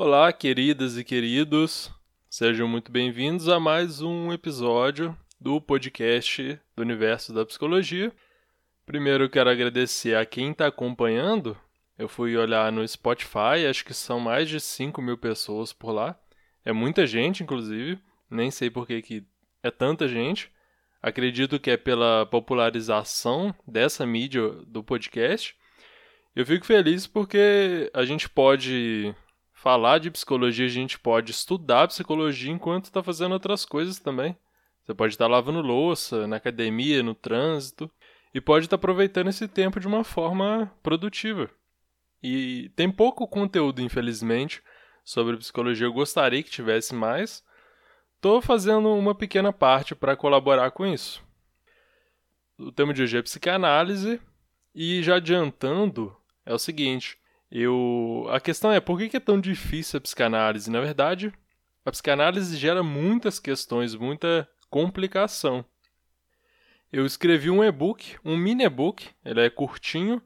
Olá, queridas e queridos, sejam muito bem-vindos a mais um episódio do podcast do Universo da Psicologia. Primeiro, eu quero agradecer a quem está acompanhando. Eu fui olhar no Spotify, acho que são mais de 5 mil pessoas por lá. É muita gente, inclusive. Nem sei por que, que é tanta gente. Acredito que é pela popularização dessa mídia do podcast. Eu fico feliz porque a gente pode falar de psicologia, a gente pode estudar psicologia enquanto está fazendo outras coisas também. Você pode estar tá lavando louça, na academia, no trânsito, e pode estar tá aproveitando esse tempo de uma forma produtiva. E tem pouco conteúdo, infelizmente, sobre psicologia. Eu gostaria que tivesse mais. Estou fazendo uma pequena parte para colaborar com isso. O tema de hoje é psicanálise, e já adiantando, é o seguinte: eu, a questão é por que é tão difícil a psicanálise? Na verdade, a psicanálise gera muitas questões, muita complicação. Eu escrevi um e-book, um mini e-book, ele é curtinho,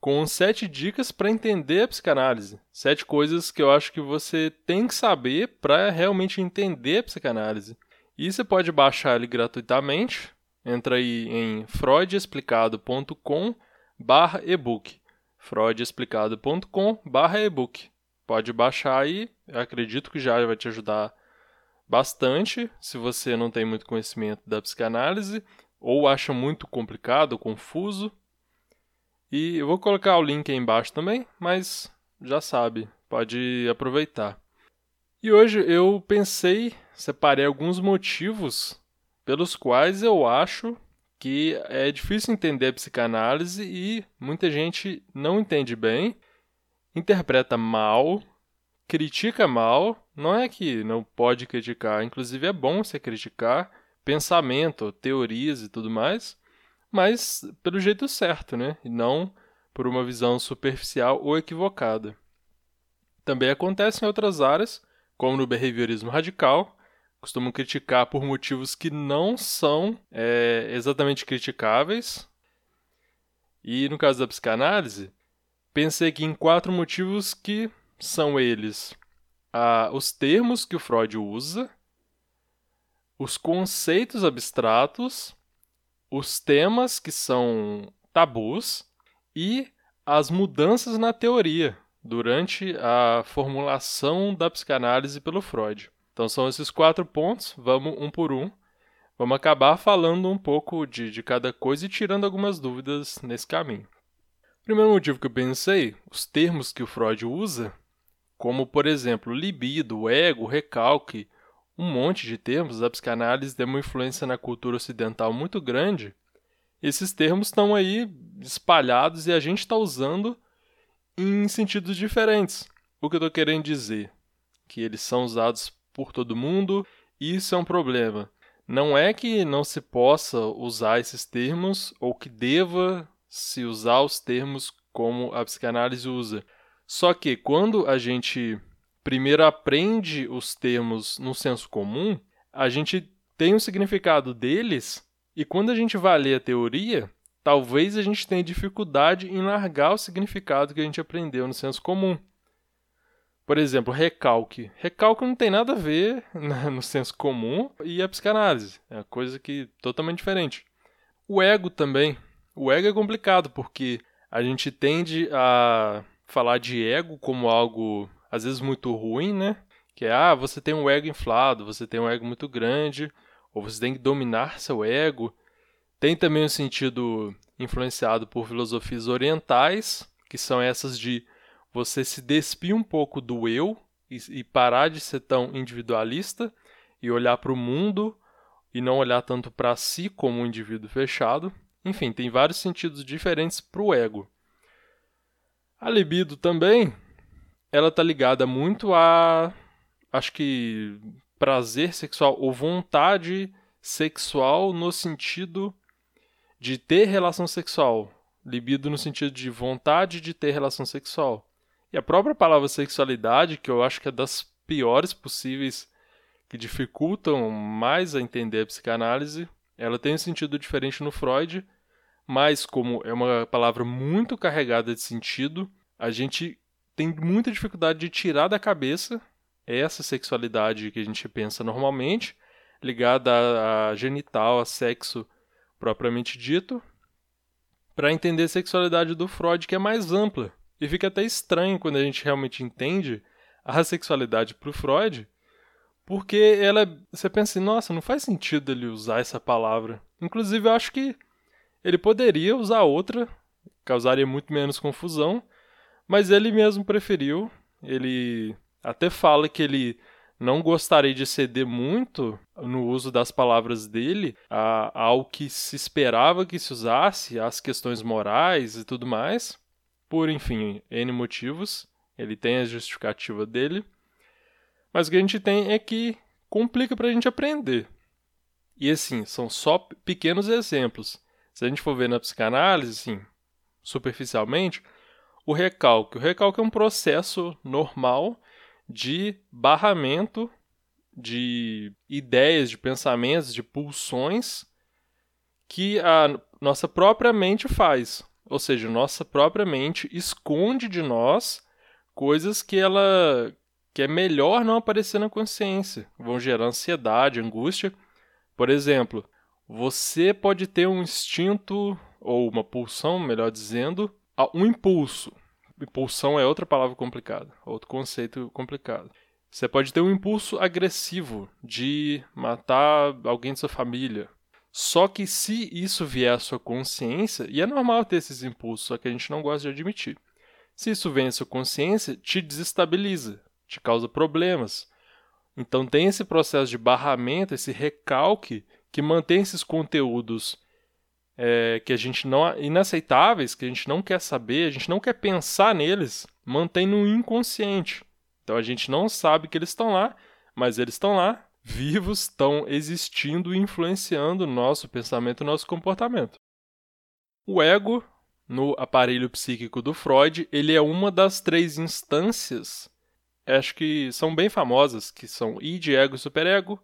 com sete dicas para entender a psicanálise. Sete coisas que eu acho que você tem que saber para realmente entender a psicanálise. E você pode baixar ele gratuitamente. Entra aí em freudexplicado.com barra ebook freudexplicado.com/ebook. Pode baixar aí, acredito que já vai te ajudar bastante se você não tem muito conhecimento da psicanálise ou acha muito complicado, confuso. E eu vou colocar o link aí embaixo também, mas já sabe, pode aproveitar. E hoje eu pensei, separei alguns motivos pelos quais eu acho que é difícil entender a psicanálise e muita gente não entende bem, interpreta mal, critica mal. Não é que não pode criticar, inclusive é bom você criticar pensamento, teorias e tudo mais, mas pelo jeito certo, né? E não por uma visão superficial ou equivocada. Também acontece em outras áreas, como no behaviorismo radical, costumam criticar por motivos que não são é, exatamente criticáveis. E no caso da psicanálise, pensei aqui em quatro motivos que são eles: ah, os termos que o Freud usa, os conceitos abstratos, os temas que são tabus e as mudanças na teoria durante a formulação da psicanálise pelo Freud. Então são esses quatro pontos, vamos um por um. Vamos acabar falando um pouco de, de cada coisa e tirando algumas dúvidas nesse caminho. Primeiro motivo que eu pensei, os termos que o Freud usa, como por exemplo libido, ego, recalque, um monte de termos, a psicanálise tem uma influência na cultura ocidental muito grande. Esses termos estão aí espalhados e a gente está usando em sentidos diferentes. O que eu estou querendo dizer? Que eles são usados por todo mundo, isso é um problema. Não é que não se possa usar esses termos ou que deva se usar os termos como a psicanálise usa. Só que quando a gente primeiro aprende os termos no senso comum, a gente tem um significado deles e quando a gente vai ler a teoria, talvez a gente tenha dificuldade em largar o significado que a gente aprendeu no senso comum. Por exemplo, recalque. Recalque não tem nada a ver no senso comum e a psicanálise. É uma coisa que totalmente diferente. O ego também. O ego é complicado porque a gente tende a falar de ego como algo às vezes muito ruim, né? Que é, ah, você tem um ego inflado, você tem um ego muito grande, ou você tem que dominar seu ego. Tem também um sentido influenciado por filosofias orientais, que são essas de você se despir um pouco do eu e, e parar de ser tão individualista e olhar para o mundo e não olhar tanto para si como um indivíduo fechado. Enfim, tem vários sentidos diferentes para o ego. A libido também, ela está ligada muito a, acho que, prazer sexual ou vontade sexual no sentido de ter relação sexual. Libido no sentido de vontade de ter relação sexual. E a própria palavra sexualidade, que eu acho que é das piores possíveis, que dificultam mais a entender a psicanálise, ela tem um sentido diferente no Freud, mas como é uma palavra muito carregada de sentido, a gente tem muita dificuldade de tirar da cabeça essa sexualidade que a gente pensa normalmente, ligada a, genital, a sexo propriamente dito, para entender a sexualidade do Freud, que é mais ampla. E fica até estranho quando a gente realmente entende a sexualidade para o Freud, porque ela, você pensa assim, nossa, não faz sentido ele usar essa palavra. Inclusive, eu acho que ele poderia usar outra, causaria muito menos confusão, mas ele mesmo preferiu. Ele até fala que ele não gostaria de ceder muito no uso das palavras dele ao que se esperava que se usasse, às questões morais e tudo mais, por, enfim, N motivos. Ele tem a justificativa dele. Mas o que a gente tem é que complica para a gente aprender. E assim, são só pequenos exemplos. Se a gente for ver na psicanálise, assim, superficialmente, o recalque. O recalque é um processo normal de barramento de ideias, de pensamentos, de pulsões que a nossa própria mente faz. Ou seja, nossa própria mente esconde de nós coisas que ela que é melhor não aparecer na consciência, vão gerar ansiedade, angústia. Por exemplo, você pode ter um instinto ou uma pulsão, melhor dizendo, um impulso. Impulsão é outra palavra complicada, outro conceito complicado. Você pode ter um impulso agressivo de matar alguém de sua família. Só que se isso vier à sua consciência, e é normal ter esses impulsos, só que a gente não gosta de admitir. Se isso vem à sua consciência, te desestabiliza, te causa problemas. Então tem esse processo de barramento, esse recalque que mantém esses conteúdos é, que a gente não inaceitáveis, que a gente não quer saber, a gente não quer pensar neles, mantém no inconsciente. Então a gente não sabe que eles estão lá, mas eles estão lá, vivos, estão existindo e influenciando nosso pensamento e nosso comportamento. O ego, no aparelho psíquico do Freud, ele é uma das três instâncias, acho que são bem famosas, que são id, ego e superego.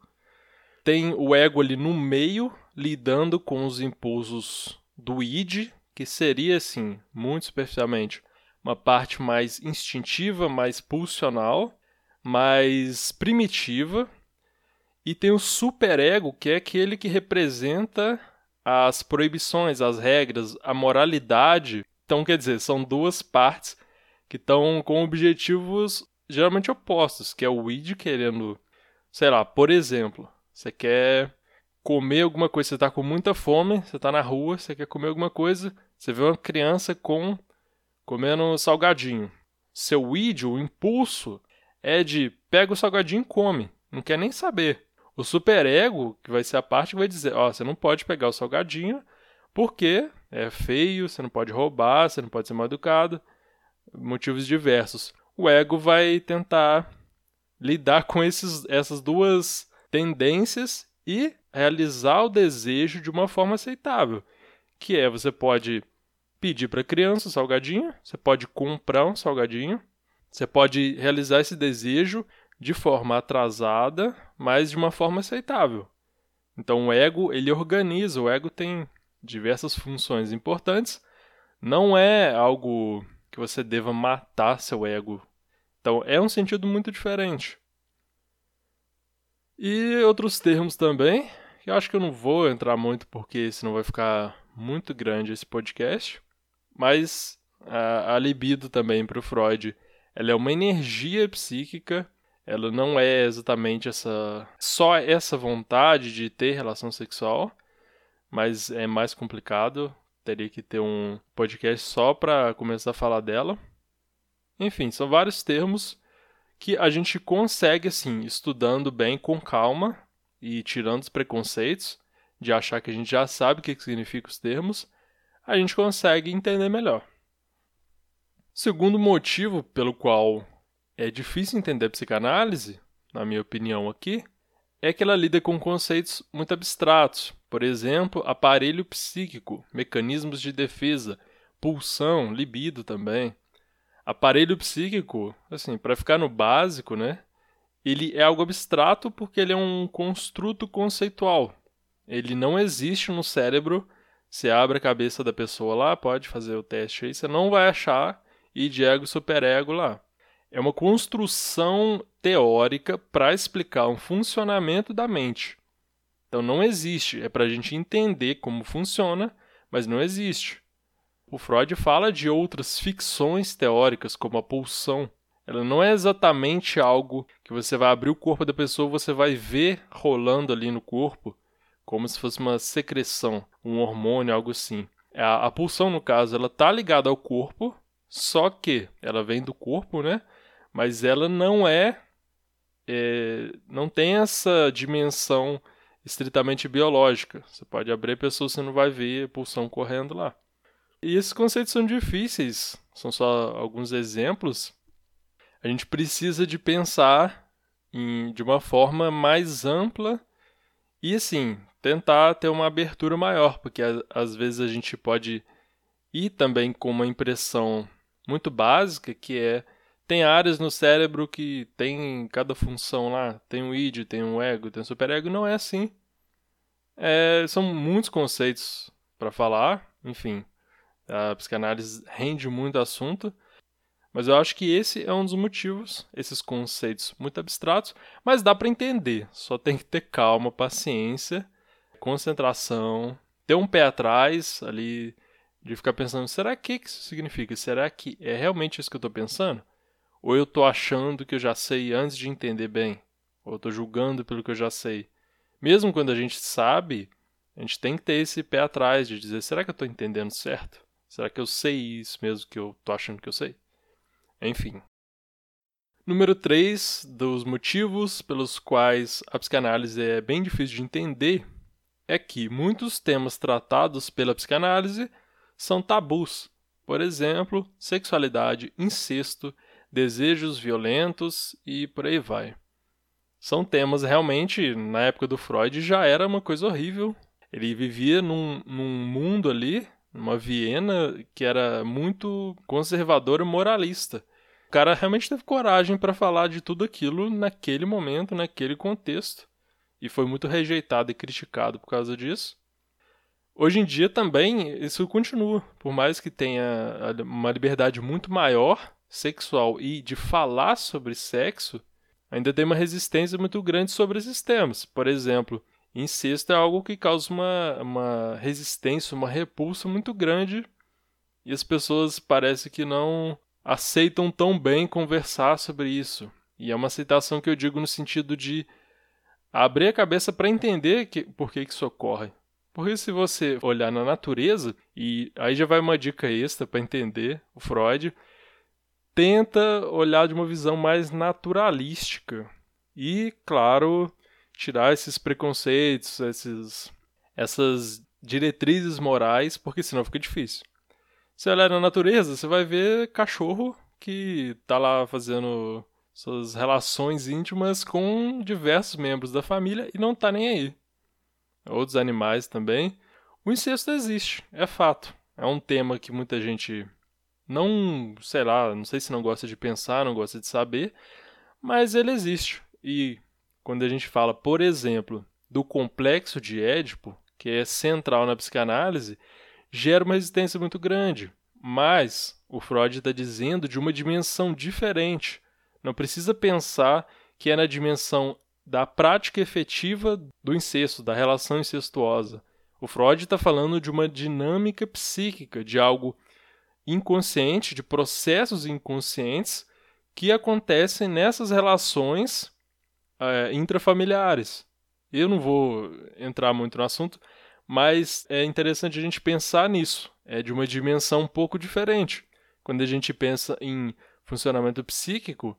Tem o ego ali no meio, lidando com os impulsos do id, que seria assim, muito superficialmente, uma parte mais instintiva, mais pulsional, mais primitiva, e tem o superego, que é aquele que representa as proibições, as regras, a moralidade. Então, quer dizer, são duas partes que estão com objetivos geralmente opostos, que é o id querendo, sei lá, por exemplo, você quer comer alguma coisa, você está com muita fome, você está na rua, você quer comer alguma coisa, você vê uma criança com comendo salgadinho. Seu id, o impulso, é de pega o salgadinho e come, não quer nem saber. O superego, que vai ser a parte que vai dizer, ó, oh, você não pode pegar o salgadinho porque é feio, você não pode roubar, você não pode ser mal educado, motivos diversos. O ego vai tentar lidar com esses, essas duas tendências e realizar o desejo de uma forma aceitável, que é você pode pedir para a criança um salgadinho, você pode comprar um salgadinho, você pode realizar esse desejo de forma atrasada, mas de uma forma aceitável. Então o ego, ele organiza, o ego tem diversas funções importantes, não é algo que você deva matar seu ego. Então é um sentido muito diferente. E outros termos também, eu acho que eu não vou entrar muito porque senão vai ficar muito grande esse podcast. Mas a, a libido também para o Freud, ela é uma energia psíquica. Ela não é exatamente essa só essa vontade de ter relação sexual, mas é mais complicado. Teria que ter um podcast só para começar a falar dela. Enfim, são vários termos que a gente consegue assim, estudando bem com calma, e tirando os preconceitos de achar que a gente já sabe o que significam os termos, a gente consegue entender melhor. Segundo motivo pelo qual é difícil entender a psicanálise, na minha opinião aqui, é que ela lida com conceitos muito abstratos, por exemplo, aparelho psíquico, mecanismos de defesa, pulsão, libido também. Aparelho psíquico, assim, para ficar no básico, né? ele é algo abstrato porque ele é um construto conceitual. Ele não existe no cérebro. Você abre a cabeça da pessoa lá, pode fazer o teste aí, você não vai achar e ego superego lá. É uma construção teórica para explicar um funcionamento da mente. Então não existe, é para a gente entender como funciona, mas não existe. O Freud fala de outras ficções teóricas, como a pulsão. Ela não é exatamente algo que você vai abrir o corpo da pessoa, você vai ver rolando ali no corpo, como se fosse uma secreção, um hormônio, algo assim. A, a pulsão, no caso, ela está ligada ao corpo, só que ela vem do corpo, né? Mas ela não é, é não tem essa dimensão estritamente biológica. Você pode abrir a pessoa, você não vai ver a pulsão correndo lá. E esses conceitos são difíceis, são só alguns exemplos. A gente precisa de pensar em, de uma forma mais ampla e, assim, tentar ter uma abertura maior, porque às vezes a gente pode ir também com uma impressão muito básica, que é tem áreas no cérebro que tem cada função lá, tem um id, tem um ego, tem um superego, não é assim. É, são muitos conceitos para falar, enfim, a psicanálise rende muito assunto, mas eu acho que esse é um dos motivos, esses conceitos muito abstratos, mas dá para entender, só tem que ter calma, paciência, concentração, ter um pé atrás ali de ficar pensando, será que isso significa? Será que é realmente isso que eu estou pensando? Ou eu estou achando que eu já sei antes de entender bem? Ou eu estou julgando pelo que eu já sei? Mesmo quando a gente sabe, a gente tem que ter esse pé atrás de dizer: será que eu estou entendendo certo? Será que eu sei isso mesmo que eu estou achando que eu sei? Enfim. Número 3 dos motivos pelos quais a psicanálise é bem difícil de entender é que muitos temas tratados pela psicanálise são tabus. Por exemplo, sexualidade, incesto desejos violentos e por aí vai. São temas realmente, na época do Freud, já era uma coisa horrível. Ele vivia num, num mundo ali, numa Viena, que era muito conservadora e moralista. O cara realmente teve coragem para falar de tudo aquilo naquele momento, naquele contexto. E foi muito rejeitado e criticado por causa disso. Hoje em dia também isso continua, por mais que tenha uma liberdade muito maior sexual e de falar sobre sexo, ainda tem uma resistência muito grande sobre esses temas. Por exemplo, incesto é algo que causa uma, uma resistência, uma repulsa muito grande e as pessoas parece que não aceitam tão bem conversar sobre isso. E é uma aceitação que eu digo no sentido de abrir a cabeça para entender que, por que, que isso ocorre. Porque se você olhar na natureza, e aí já vai uma dica extra para entender o Freud, tenta olhar de uma visão mais naturalística e, claro, tirar esses preconceitos, esses, essas diretrizes morais, porque senão fica difícil. Se olhar na natureza, você vai ver cachorro que está lá fazendo suas relações íntimas com diversos membros da família e não está nem aí. Outros animais também. O incesto existe, é fato. É um tema que muita gente não, sei lá, não sei se não gosta de pensar, não gosta de saber, mas ele existe. E quando a gente fala, por exemplo, do complexo de Édipo, que é central na psicanálise, gera uma resistência muito grande. Mas o Freud está dizendo de uma dimensão diferente. Não precisa pensar que é na dimensão da prática efetiva do incesto, da relação incestuosa. O Freud está falando de uma dinâmica psíquica, de algo inconsciente, de processos inconscientes que acontecem nessas relações é, intrafamiliares. Eu não vou entrar muito no assunto, mas é interessante a gente pensar nisso. É de uma dimensão um pouco diferente. Quando a gente pensa em funcionamento psíquico,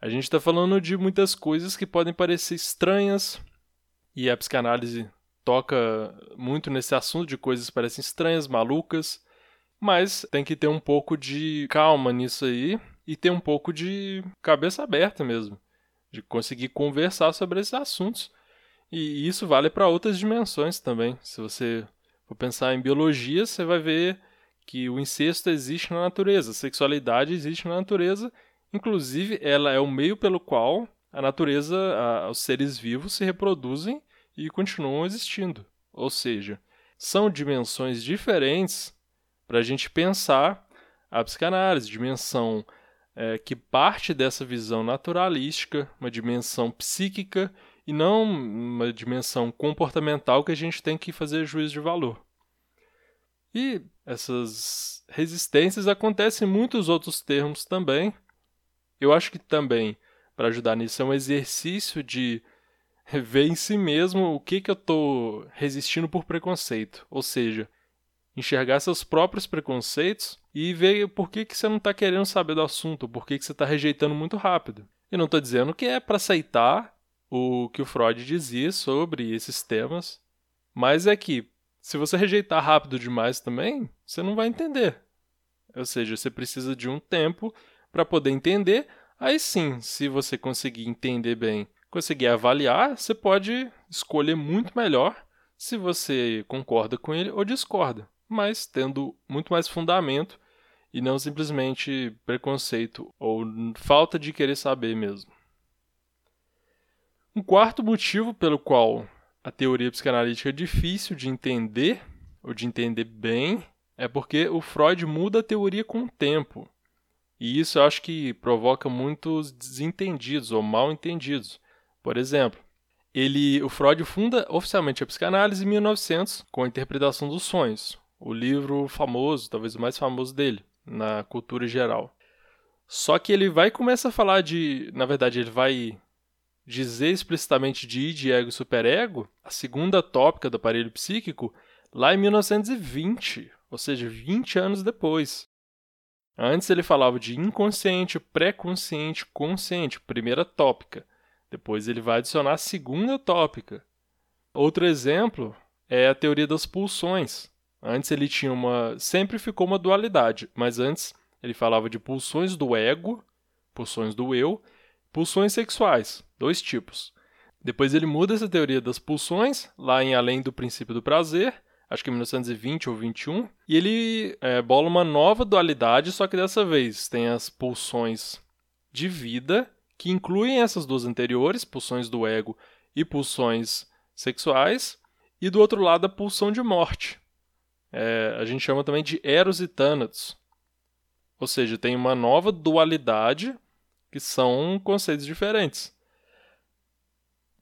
a gente está falando de muitas coisas que podem parecer estranhas, e a psicanálise toca muito nesse assunto de coisas que parecem estranhas, malucas, mas tem que ter um pouco de calma nisso aí e ter um pouco de cabeça aberta mesmo, de conseguir conversar sobre esses assuntos. E isso vale para outras dimensões também. Se você for pensar em biologia, você vai ver que o incesto existe na natureza, a sexualidade existe na natureza, inclusive ela é o meio pelo qual a natureza, a, os seres vivos se reproduzem e continuam existindo. Ou seja, são dimensões diferentes para a gente pensar a psicanálise, dimensão é, que parte dessa visão naturalística, uma dimensão psíquica e não uma dimensão comportamental que a gente tem que fazer juízo de valor. E essas resistências acontecem em muitos outros termos também. Eu acho que também, para ajudar nisso, é um exercício de ver em si mesmo o que, que eu estou resistindo por preconceito. Ou seja, enxergar seus próprios preconceitos e ver por que, que você não está querendo saber do assunto, por que, que você está rejeitando muito rápido. E não estou dizendo que é para aceitar o que o Freud dizia sobre esses temas, mas é que se você rejeitar rápido demais também, você não vai entender. Ou seja, você precisa de um tempo para poder entender. Aí sim, se você conseguir entender bem, conseguir avaliar, você pode escolher muito melhor se você concorda com ele ou discorda mas tendo muito mais fundamento e não simplesmente preconceito ou falta de querer saber mesmo. Um quarto motivo pelo qual a teoria psicanalítica é difícil de entender ou de entender bem é porque o Freud muda a teoria com o tempo. E isso eu acho que provoca muitos desentendidos ou mal entendidos. Por exemplo, ele, o Freud funda oficialmente a psicanálise em 1900 com a interpretação dos sonhos, o livro famoso, talvez o mais famoso dele, na cultura geral. Só que ele vai começar a falar de. Na verdade, ele vai dizer explicitamente de id, ego e superego, a segunda tópica do aparelho psíquico, lá em 1920, ou seja, 20 anos depois. Antes ele falava de inconsciente, pré-consciente, consciente, primeira tópica. Depois ele vai adicionar a segunda tópica. Outro exemplo é a teoria das pulsões, Antes ele tinha uma. Sempre ficou uma dualidade, mas antes ele falava de pulsões do ego, pulsões do eu, pulsões sexuais, dois tipos. Depois ele muda essa teoria das pulsões, lá em Além do Princípio do Prazer, acho que em 1920 ou 21, e ele é, bola uma nova dualidade, só que dessa vez tem as pulsões de vida, que incluem essas duas anteriores, pulsões do ego e pulsões sexuais, e do outro lado a pulsão de morte, é, a gente chama também de Eros e Thanatos. Ou seja, tem uma nova dualidade que são conceitos diferentes.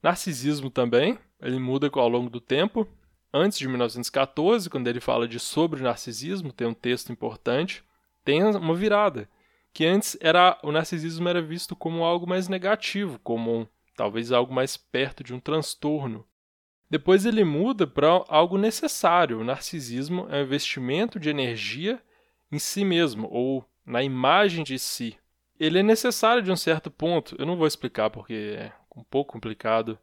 Narcisismo também, ele muda ao longo do tempo. Antes de 1914, quando ele fala de sobre narcisismo, tem um texto importante, tem uma virada, que antes era o narcisismo era visto como algo mais negativo, como um, talvez algo mais perto de um transtorno. Depois ele muda para algo necessário. O narcisismo é um investimento de energia em si mesmo, ou na imagem de si. Ele é necessário de um certo ponto. Eu não vou explicar porque é um pouco complicado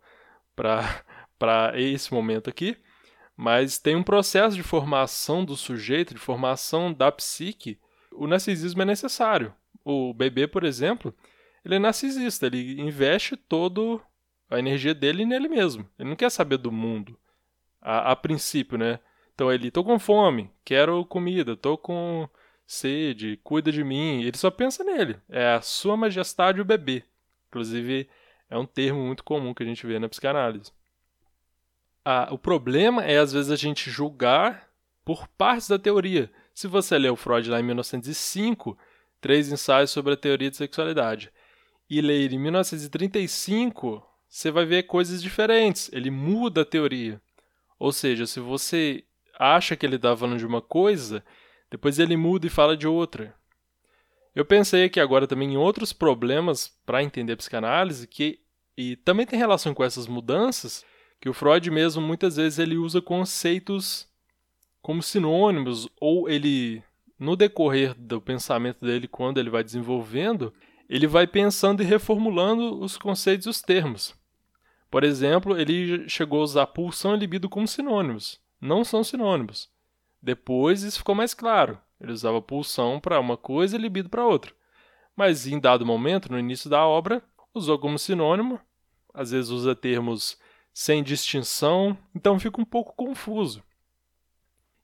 para esse momento aqui, mas tem um processo de formação do sujeito, de formação da psique. O narcisismo é necessário. O bebê, por exemplo, ele é narcisista, ele investe todo a energia dele nele mesmo. Ele não quer saber do mundo. A, a princípio, né? Então ele, tô com fome, quero comida, tô com sede, cuida de mim. Ele só pensa nele. É a sua majestade o bebê. Inclusive, é um termo muito comum que a gente vê na psicanálise. Ah, o problema é, às vezes, a gente julgar por partes da teoria. Se você ler o Freud lá em 1905, Três Ensaios sobre a Teoria de Sexualidade, e ler em 1935 você vai ver coisas diferentes. Ele muda a teoria. Ou seja, se você acha que ele está falando de uma coisa, depois ele muda e fala de outra. Eu pensei aqui agora também em outros problemas para entender a psicanálise que e também tem relação com essas mudanças, que o Freud mesmo muitas vezes ele usa conceitos como sinônimos ou ele no decorrer do pensamento dele quando ele vai desenvolvendo, ele vai pensando e reformulando os conceitos e os termos. Por exemplo, ele chegou a usar pulsão e libido como sinônimos. Não são sinônimos. Depois isso ficou mais claro. Ele usava pulsão para uma coisa e libido para outra. Mas em dado momento, no início da obra, usou como sinônimo. Às vezes usa termos sem distinção, então fica um pouco confuso.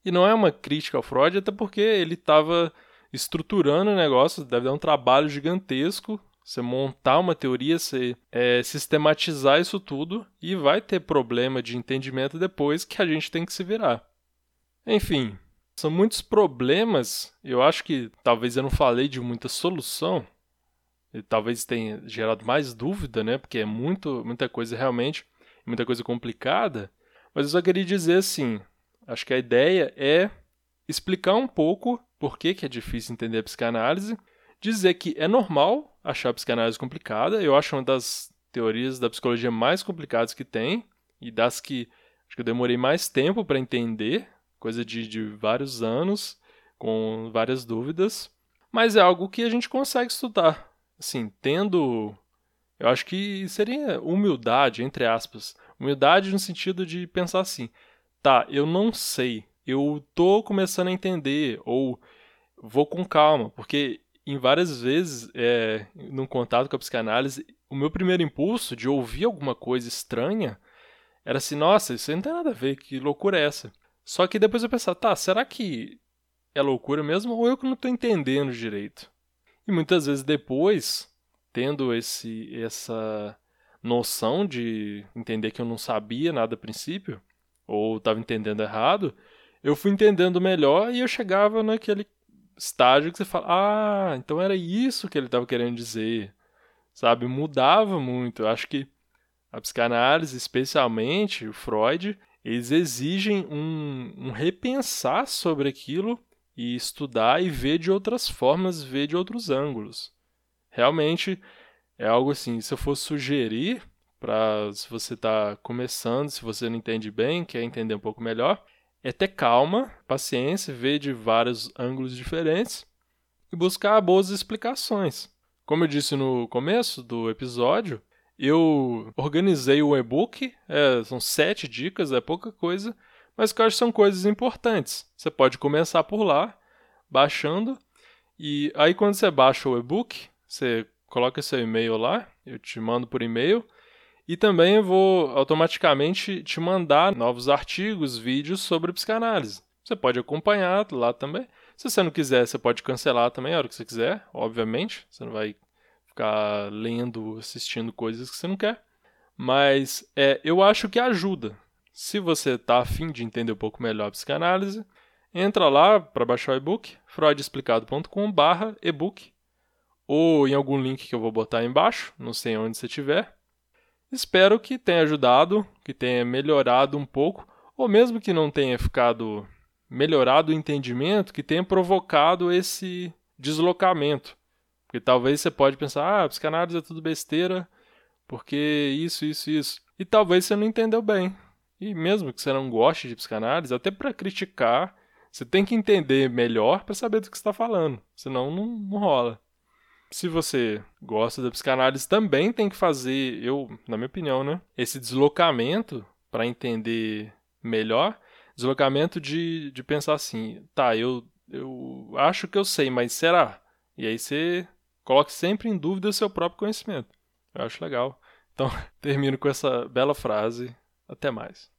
E não é uma crítica ao Freud, até porque ele estava estruturando o negócio, deve dar um trabalho gigantesco você montar uma teoria, você é, sistematizar isso tudo e vai ter problema de entendimento depois que a gente tem que se virar. Enfim, São muitos problemas. Eu acho que talvez eu não falei de muita solução. E talvez tenha gerado mais dúvida, né? Porque é muito, muita coisa realmente, muita coisa complicada. Mas eu só queria dizer assim: acho que a ideia é explicar um pouco por que, que é difícil entender a psicanálise, dizer que é normal achar a psicanálise complicada. Eu acho uma das teorias da psicologia mais complicadas que tem e das que acho que eu demorei mais tempo para entender, coisa de, de vários anos, com várias dúvidas, mas é algo que a gente consegue estudar. Assim, tendo. Eu acho que seria humildade, entre aspas. Humildade no sentido de pensar assim: tá, eu não sei, eu tô começando a entender, ou vou com calma, porque em várias vezes, é, num contato com a psicanálise, o meu primeiro impulso de ouvir alguma coisa estranha era assim, nossa, isso não tem nada a ver, que loucura é essa? Só que depois eu pensava, tá, será que é loucura mesmo ou eu que não estou entendendo direito? E muitas vezes depois, tendo esse essa noção de entender que eu não sabia nada a princípio, ou estava entendendo errado, eu fui entendendo melhor e eu chegava naquele estágio que você fala, ah, então era isso que ele estava querendo dizer, sabe? Mudava muito. Eu acho que a psicanálise, especialmente o Freud, eles exigem um, um repensar sobre aquilo e estudar e ver de outras formas, ver de outros ângulos. Realmente é algo assim, se eu fosse sugerir para se você está começando, se você não entende bem, quer entender um pouco melhor, é ter calma, paciência, ver de vários ângulos diferentes e buscar boas explicações. Como eu disse no começo do episódio, eu organizei o e-book, é, são sete dicas, é pouca coisa, mas que eu acho que são coisas importantes. Você pode começar por lá, baixando, e aí quando você baixa o e-book, você coloca seu e-mail lá, eu te mando por e-mail, e também eu vou automaticamente te mandar novos artigos, vídeos sobre psicanálise. Você pode acompanhar lá também. Se você não quiser, você pode cancelar também a hora que você quiser, obviamente. Você não vai ficar lendo, assistindo coisas que você não quer. Mas é, eu acho que ajuda. Se você está afim de entender um pouco melhor a psicanálise, entra lá para baixar o e-book, freudexplicado.com.br e-book, ou em algum link que eu vou botar aí embaixo, não sei onde você estiver. Espero que tenha ajudado, que tenha melhorado um pouco, ou mesmo que não tenha ficado melhorado o entendimento, que tenha provocado esse deslocamento porque talvez você pode pensar, ah, psicanálise é tudo besteira, porque isso, isso, isso. E talvez você não entendeu bem. E mesmo que você não goste de psicanálise, até para criticar, você tem que entender melhor para saber do que está falando, senão não, não rola. Se você gosta da psicanálise, também tem que fazer, eu, na minha opinião, né, esse deslocamento para entender melhor, deslocamento de, de pensar assim, tá, eu, eu acho que eu sei, mas será? E aí você Coloque sempre em dúvida o seu próprio conhecimento. Eu acho legal. Então, termino com essa bela frase. Até mais.